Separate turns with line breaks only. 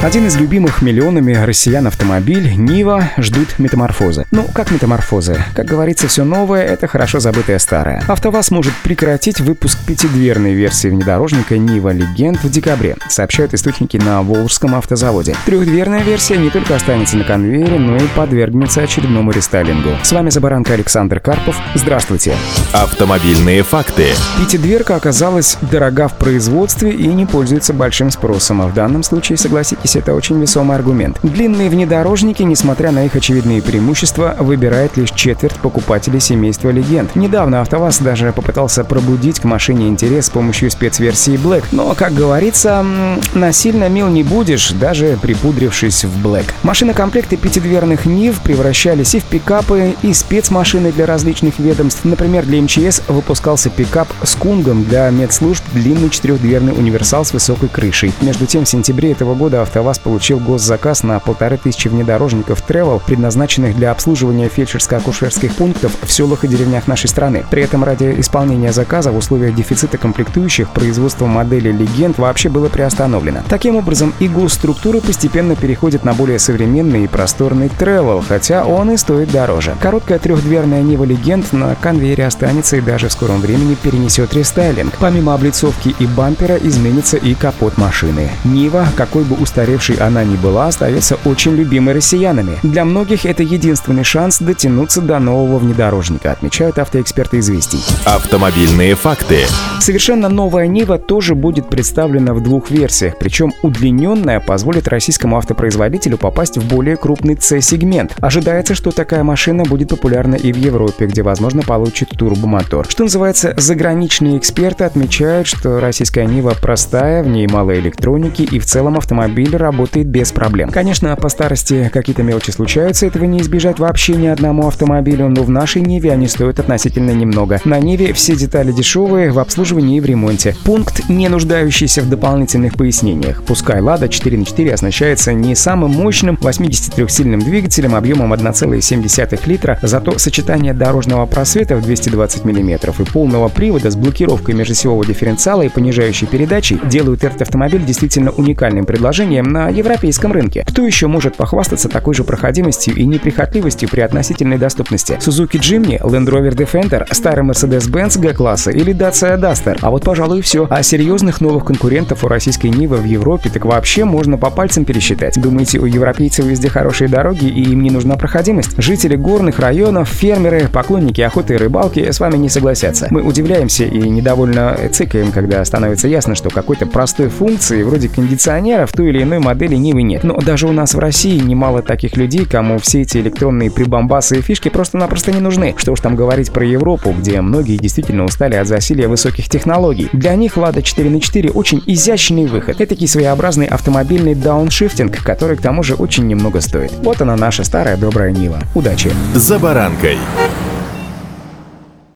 Один из любимых миллионами россиян автомобиль Нива ждут метаморфозы. Ну, как метаморфозы? Как говорится, все новое — это хорошо забытое старое. АвтоВАЗ может прекратить выпуск пятидверной версии внедорожника Нива Легенд в декабре, сообщают источники на Волжском автозаводе. Трехдверная версия не только останется на конвейере, но и подвергнется очередному рестайлингу. С вами Забаранка Александр Карпов. Здравствуйте.
Автомобильные факты.
Пятидверка оказалась дорога в производстве и не пользуется большим спросом, а в данном случае, согласитесь, запись – это очень весомый аргумент. Длинные внедорожники, несмотря на их очевидные преимущества, выбирает лишь четверть покупателей семейства легенд. Недавно АвтоВАЗ даже попытался пробудить к машине интерес с помощью спецверсии Black. Но, как говорится, насильно мил не будешь, даже припудрившись в Black. Машинокомплекты пятидверных Нив превращались и в пикапы, и спецмашины для различных ведомств. Например, для МЧС выпускался пикап с кунгом для медслужб длинный четырехдверный универсал с высокой крышей. Между тем, в сентябре этого года авто АвтоВАЗ получил госзаказ на полторы тысячи внедорожников Travel, предназначенных для обслуживания фельдшерско-акушерских пунктов в селах и деревнях нашей страны. При этом ради исполнения заказа в условиях дефицита комплектующих производство модели «Легенд» вообще было приостановлено. Таким образом, и госструктуры постепенно переходят на более современный и просторный Travel, хотя он и стоит дороже. Короткая трехдверная Нива «Легенд» на конвейере останется и даже в скором времени перенесет рестайлинг. Помимо облицовки и бампера изменится и капот машины. Нива, какой бы устаревший устаревшей она не была, остается очень любимой россиянами. Для многих это единственный шанс дотянуться до нового внедорожника, отмечают автоэксперты известий.
Автомобильные факты.
Совершенно новая Нива тоже будет представлена в двух версиях, причем удлиненная позволит российскому автопроизводителю попасть в более крупный C-сегмент. Ожидается, что такая машина будет популярна и в Европе, где, возможно, получит турбомотор. Что называется, заграничные эксперты отмечают, что российская Нива простая, в ней мало электроники и в целом автомобиль работает без проблем. Конечно, по старости какие-то мелочи случаются, этого не избежать вообще ни одному автомобилю, но в нашей Ниве они стоят относительно немного. На Ниве все детали дешевые, в обслуживании и в ремонте. Пункт, не нуждающийся в дополнительных пояснениях. Пускай Лада 4 на 4 оснащается не самым мощным 83-сильным двигателем объемом 1,7 литра, зато сочетание дорожного просвета в 220 мм и полного привода с блокировкой межосевого дифференциала и понижающей передачей делают этот автомобиль действительно уникальным предложением на европейском рынке. Кто еще может похвастаться такой же проходимостью и неприхотливостью при относительной доступности? Suzuki Jimny, Land Rover Defender, старый Mercedes-Benz G-класса или Dacia Duster? А вот, пожалуй, все. А серьезных новых конкурентов у российской Нивы в Европе так вообще можно по пальцам пересчитать. Думаете, у европейцев везде хорошие дороги и им не нужна проходимость? Жители горных районов, фермеры, поклонники охоты и рыбалки с вами не согласятся. Мы удивляемся и недовольно цикаем, когда становится ясно, что какой-то простой функции, вроде кондиционера, в той или иной модели Нивы нет. Но даже у нас в России немало таких людей, кому все эти электронные прибамбасы и фишки просто-напросто не нужны. Что уж там говорить про Европу, где многие действительно устали от засилия высоких технологий. Для них Lada 4 на 4 очень изящный выход. Это своеобразный автомобильный дауншифтинг, который к тому же очень немного стоит. Вот она наша старая добрая Нива. Удачи!
За баранкой.